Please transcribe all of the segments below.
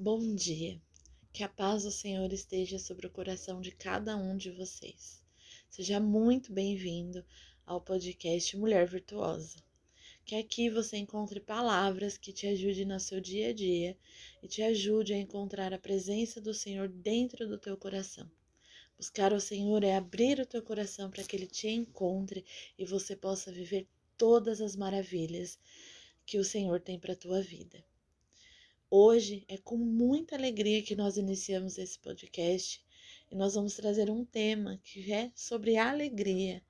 Bom dia. Que a paz do Senhor esteja sobre o coração de cada um de vocês. Seja muito bem-vindo ao podcast Mulher Virtuosa. Que aqui você encontre palavras que te ajudem no seu dia a dia e te ajude a encontrar a presença do Senhor dentro do teu coração. Buscar o Senhor é abrir o teu coração para que ele te encontre e você possa viver todas as maravilhas que o Senhor tem para a tua vida. Hoje é com muita alegria que nós iniciamos esse podcast e nós vamos trazer um tema que é sobre alegria.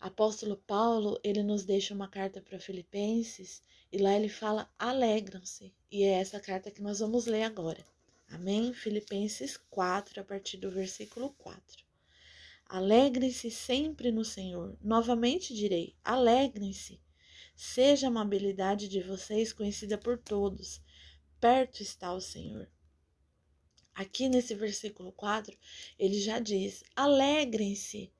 Apóstolo Paulo, ele nos deixa uma carta para Filipenses e lá ele fala alegram-se. E é essa carta que nós vamos ler agora. Amém? Filipenses 4, a partir do versículo 4. Alegrem-se sempre no Senhor. Novamente direi: alegrem-se. Seja a amabilidade de vocês conhecida por todos perto está o Senhor. Aqui nesse versículo 4, ele já diz: alegrem-se,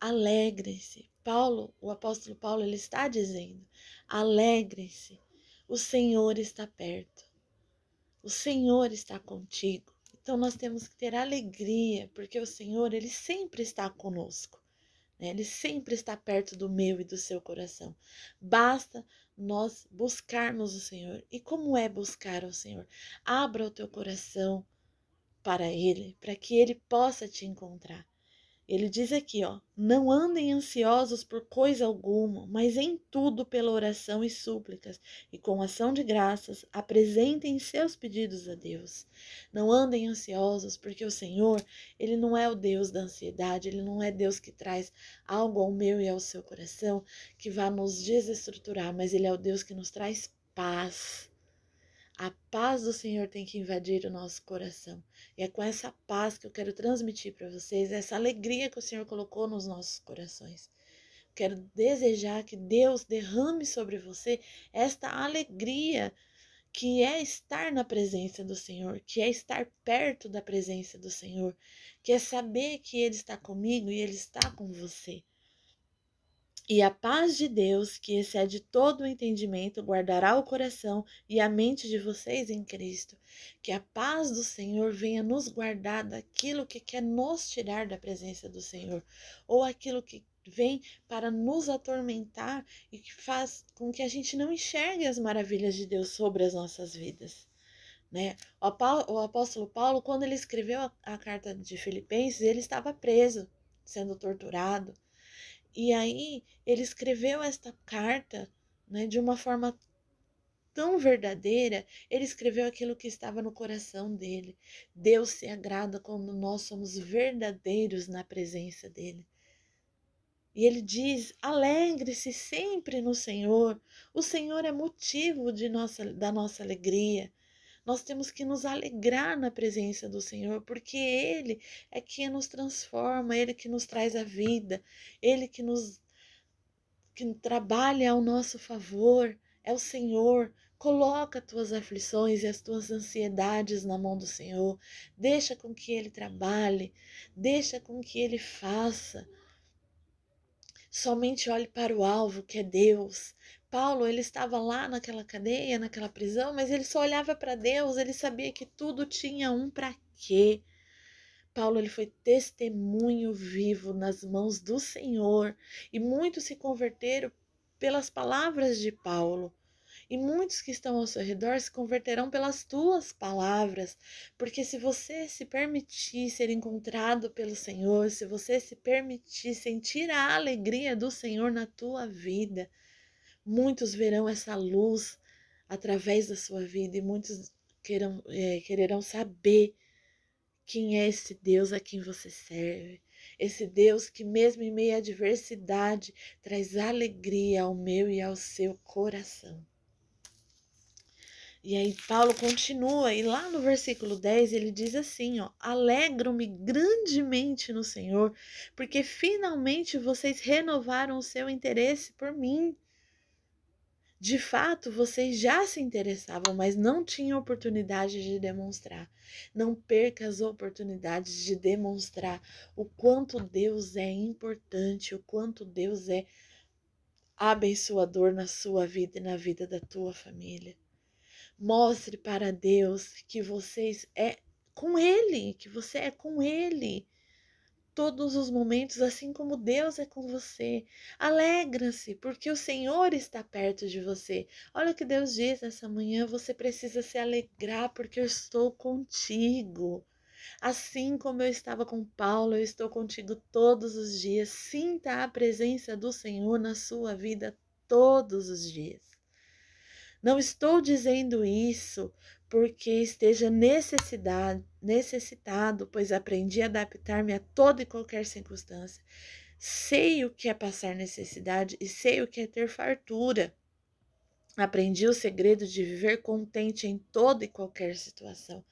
alegrem-se. Paulo, o apóstolo Paulo, ele está dizendo: alegrem-se, o Senhor está perto, o Senhor está contigo. Então nós temos que ter alegria, porque o Senhor, ele sempre está conosco. Né? Ele sempre está perto do meu e do seu coração. Basta nós buscarmos o Senhor. E como é buscar o Senhor? Abra o teu coração para Ele, para que Ele possa te encontrar. Ele diz aqui, ó, não andem ansiosos por coisa alguma, mas em tudo pela oração e súplicas, e com ação de graças, apresentem seus pedidos a Deus. Não andem ansiosos, porque o Senhor, ele não é o Deus da ansiedade, ele não é Deus que traz algo ao meu e ao seu coração que vá nos desestruturar, mas ele é o Deus que nos traz paz. A paz do Senhor tem que invadir o nosso coração. E é com essa paz que eu quero transmitir para vocês, essa alegria que o Senhor colocou nos nossos corações. Quero desejar que Deus derrame sobre você esta alegria que é estar na presença do Senhor, que é estar perto da presença do Senhor, que é saber que Ele está comigo e Ele está com você. E a paz de Deus, que excede todo o entendimento, guardará o coração e a mente de vocês em Cristo. Que a paz do Senhor venha nos guardar daquilo que quer nos tirar da presença do Senhor, ou aquilo que vem para nos atormentar e que faz com que a gente não enxergue as maravilhas de Deus sobre as nossas vidas. Né? O apóstolo Paulo, quando ele escreveu a, carta de Filipenses, ele estava preso, sendo torturado e aí ele escreveu esta carta né, de uma forma tão verdadeira, ele escreveu aquilo que estava no coração dele. Deus se agrada quando nós somos verdadeiros na presença dele. E ele diz: alegre-se sempre no Senhor. O Senhor é motivo de nossa, da nossa alegria. Nós temos que nos alegrar na presença do Senhor, porque Ele é quem nos transforma, Ele que nos traz a vida, Ele que nos que trabalha ao nosso favor, é o Senhor. Coloca as tuas aflições e as tuas ansiedades na mão do Senhor. Deixa com que Ele trabalhe, deixa com que Ele faça. Somente olhe para o alvo, que é Deus. Paulo, ele estava lá naquela cadeia, naquela prisão, mas ele só olhava para Deus, ele sabia que tudo tinha um para quê. Paulo ele foi testemunho vivo nas mãos do Senhor e muitos se converteram pelas palavras de Paulo. E muitos que estão ao seu redor se converterão pelas tuas palavras, porque se você se permitir ser encontrado pelo Senhor, se você se permitir sentir a alegria do Senhor na tua vida, muitos verão essa luz através da sua vida e muitos queiram, é, quererão saber quem é esse Deus a quem você serve. Esse Deus que, mesmo em meio à adversidade, traz alegria ao meu e ao seu coração. E aí Paulo continua, e lá no versículo 10 ele diz assim, ó: "Alegro-me grandemente no Senhor, porque finalmente vocês renovaram o seu interesse por mim." De fato, vocês já se interessavam, mas não tinham oportunidade de demonstrar. Não perca as oportunidades de demonstrar o quanto Deus é importante, o quanto Deus é abençoador na sua vida e na vida da tua família. Mostre para Deus que vocês é com Ele, que você é com Ele. Todos os momentos, assim como Deus é com você. Alegra-se, porque o Senhor está perto de você. Olha o que Deus diz essa manhã: você precisa se alegrar, porque eu estou contigo. Assim como eu estava com Paulo, eu estou contigo todos os dias. Sinta a presença do Senhor na sua vida todos os dias. Não estou dizendo isso porque esteja necessidade, necessitado, pois aprendi a adaptar-me a toda e qualquer circunstância. Sei o que é passar necessidade e sei o que é ter fartura. Aprendi o segredo de viver contente em toda e qualquer situação.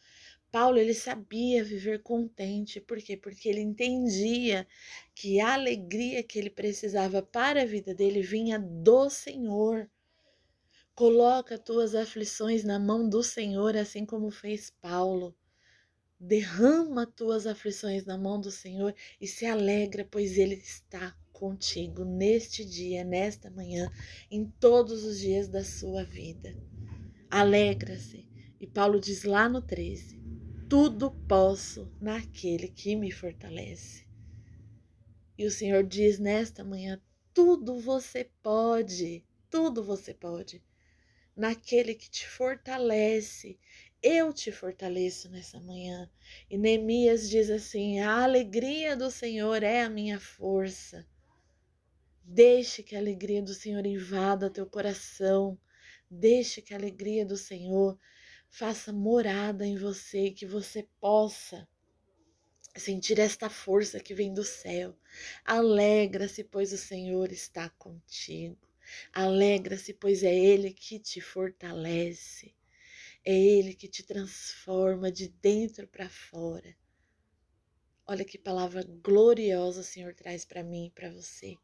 Paulo ele sabia viver contente, por quê? Porque ele entendia que a alegria que ele precisava para a vida dele vinha do Senhor. Coloca tuas aflições na mão do Senhor, assim como fez Paulo. Derrama tuas aflições na mão do Senhor e se alegra, pois Ele está contigo neste dia, nesta manhã, em todos os dias da sua vida. Alegra-se. E Paulo diz lá no 13: Tudo posso naquele que me fortalece. E o Senhor diz nesta manhã: Tudo você pode, tudo você pode naquele que te fortalece. Eu te fortaleço nessa manhã. E Neemias diz assim: a alegria do Senhor é a minha força. Deixe que a alegria do Senhor invada teu coração. Deixe que a alegria do Senhor faça morada em você que você possa sentir esta força que vem do céu. Alegra-se, pois o Senhor está contigo. Alegra-se, pois é Ele que te fortalece. É Ele que te transforma de dentro para fora. Olha que palavra gloriosa o Senhor traz para mim e para você.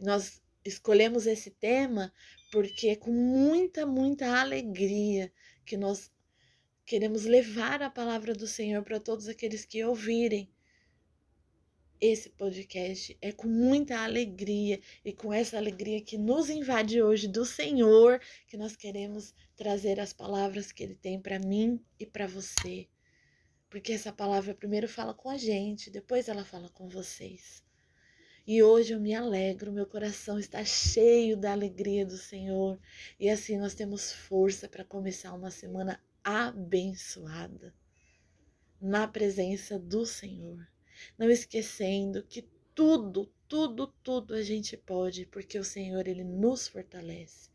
Nós escolhemos esse tema porque é com muita, muita alegria que nós queremos levar a palavra do Senhor para todos aqueles que ouvirem esse podcast é com muita alegria e com essa alegria que nos invade hoje do Senhor que nós queremos trazer as palavras que Ele tem para mim e para você. Porque essa palavra primeiro fala com a gente, depois ela fala com vocês. E hoje eu me alegro, meu coração está cheio da alegria do Senhor. E assim nós temos força para começar uma semana abençoada na presença do Senhor não esquecendo que tudo, tudo, tudo a gente pode, porque o Senhor ele nos fortalece.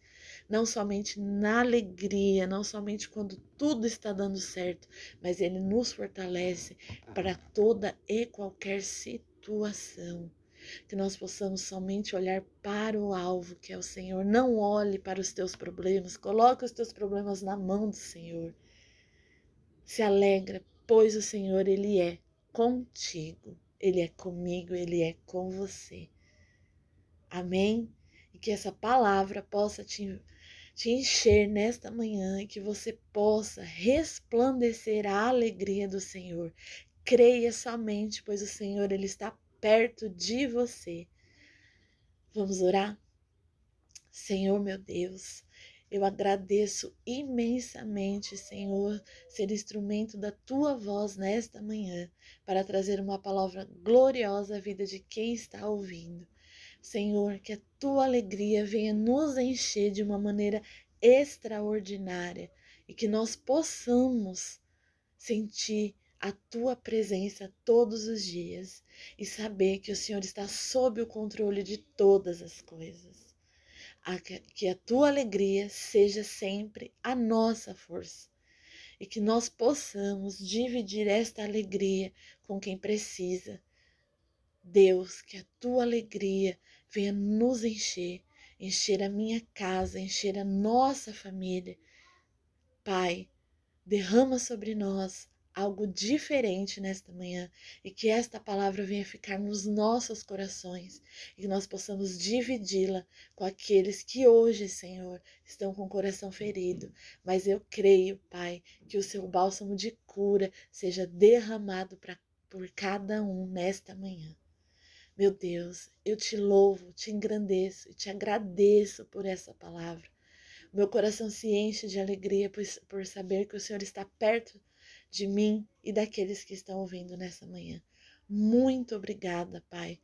Não somente na alegria, não somente quando tudo está dando certo, mas ele nos fortalece para toda e qualquer situação. Que nós possamos somente olhar para o alvo, que é o Senhor. Não olhe para os teus problemas, coloque os teus problemas na mão do Senhor. Se alegra, pois o Senhor ele é contigo, Ele é comigo, Ele é com você. Amém? E que essa palavra possa te, te encher nesta manhã e que você possa resplandecer a alegria do Senhor. Creia somente, pois o Senhor ele está perto de você. Vamos orar? Senhor meu Deus, eu agradeço imensamente, Senhor, ser instrumento da tua voz nesta manhã para trazer uma palavra gloriosa à vida de quem está ouvindo. Senhor, que a tua alegria venha nos encher de uma maneira extraordinária e que nós possamos sentir a tua presença todos os dias e saber que o Senhor está sob o controle de todas as coisas que a tua alegria seja sempre a nossa força e que nós possamos dividir esta alegria com quem precisa. Deus, que a tua alegria venha nos encher, encher a minha casa, encher a nossa família. Pai, derrama sobre nós algo diferente nesta manhã e que esta palavra venha ficar nos nossos corações e que nós possamos dividi-la com aqueles que hoje, Senhor, estão com o coração ferido. Mas eu creio, Pai, que o seu bálsamo de cura seja derramado pra, por cada um nesta manhã. Meu Deus, eu te louvo, te engrandeço e te agradeço por essa palavra Meu coração se enche de alegria por, por saber que o Senhor está perto de mim e daqueles que estão ouvindo nessa manhã. Muito obrigada, Pai.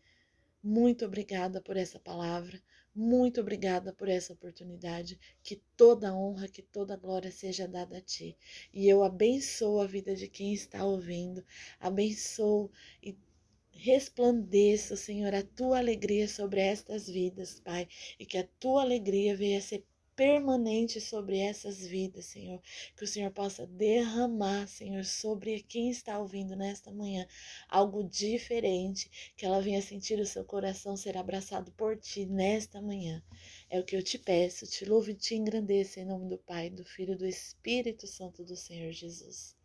Muito obrigada por essa palavra. Muito obrigada por essa oportunidade. Que toda honra, que toda glória seja dada a Ti. E eu abençoo a vida de quem está ouvindo. Abençoo e resplandeça, Senhor, a tua alegria sobre estas vidas, Pai, e que a tua alegria venha a ser permanente sobre essas vidas, Senhor. Que o Senhor possa derramar, Senhor, sobre quem está ouvindo nesta manhã algo diferente, que ela venha sentir o seu coração ser abraçado por ti nesta manhã. É o que eu te peço, te louvo e te engrandeço em nome do Pai, do Filho e do Espírito Santo do Senhor Jesus.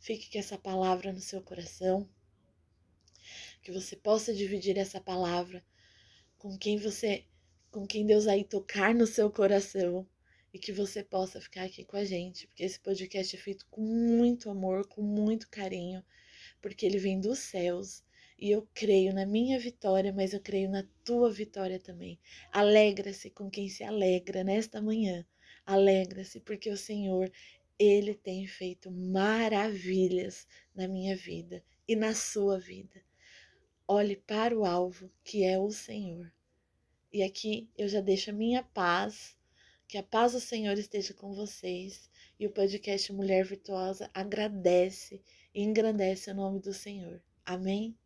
Fique com essa palavra no seu coração que você possa dividir essa palavra com quem você, com quem Deus aí tocar no seu coração e que você possa ficar aqui com a gente, porque esse podcast é feito com muito amor, com muito carinho, porque ele vem dos céus. E eu creio na minha vitória, mas eu creio na tua vitória também. Alegra-se com quem se alegra nesta manhã. Alegra-se, porque o Senhor, Ele tem feito maravilhas na minha vida e na sua vida. Olhe para o alvo, que é o Senhor. E aqui eu já deixo a minha paz, que a paz do Senhor esteja com vocês. E o podcast Mulher Virtuosa agradece e engrandece o nome do Senhor. Amém?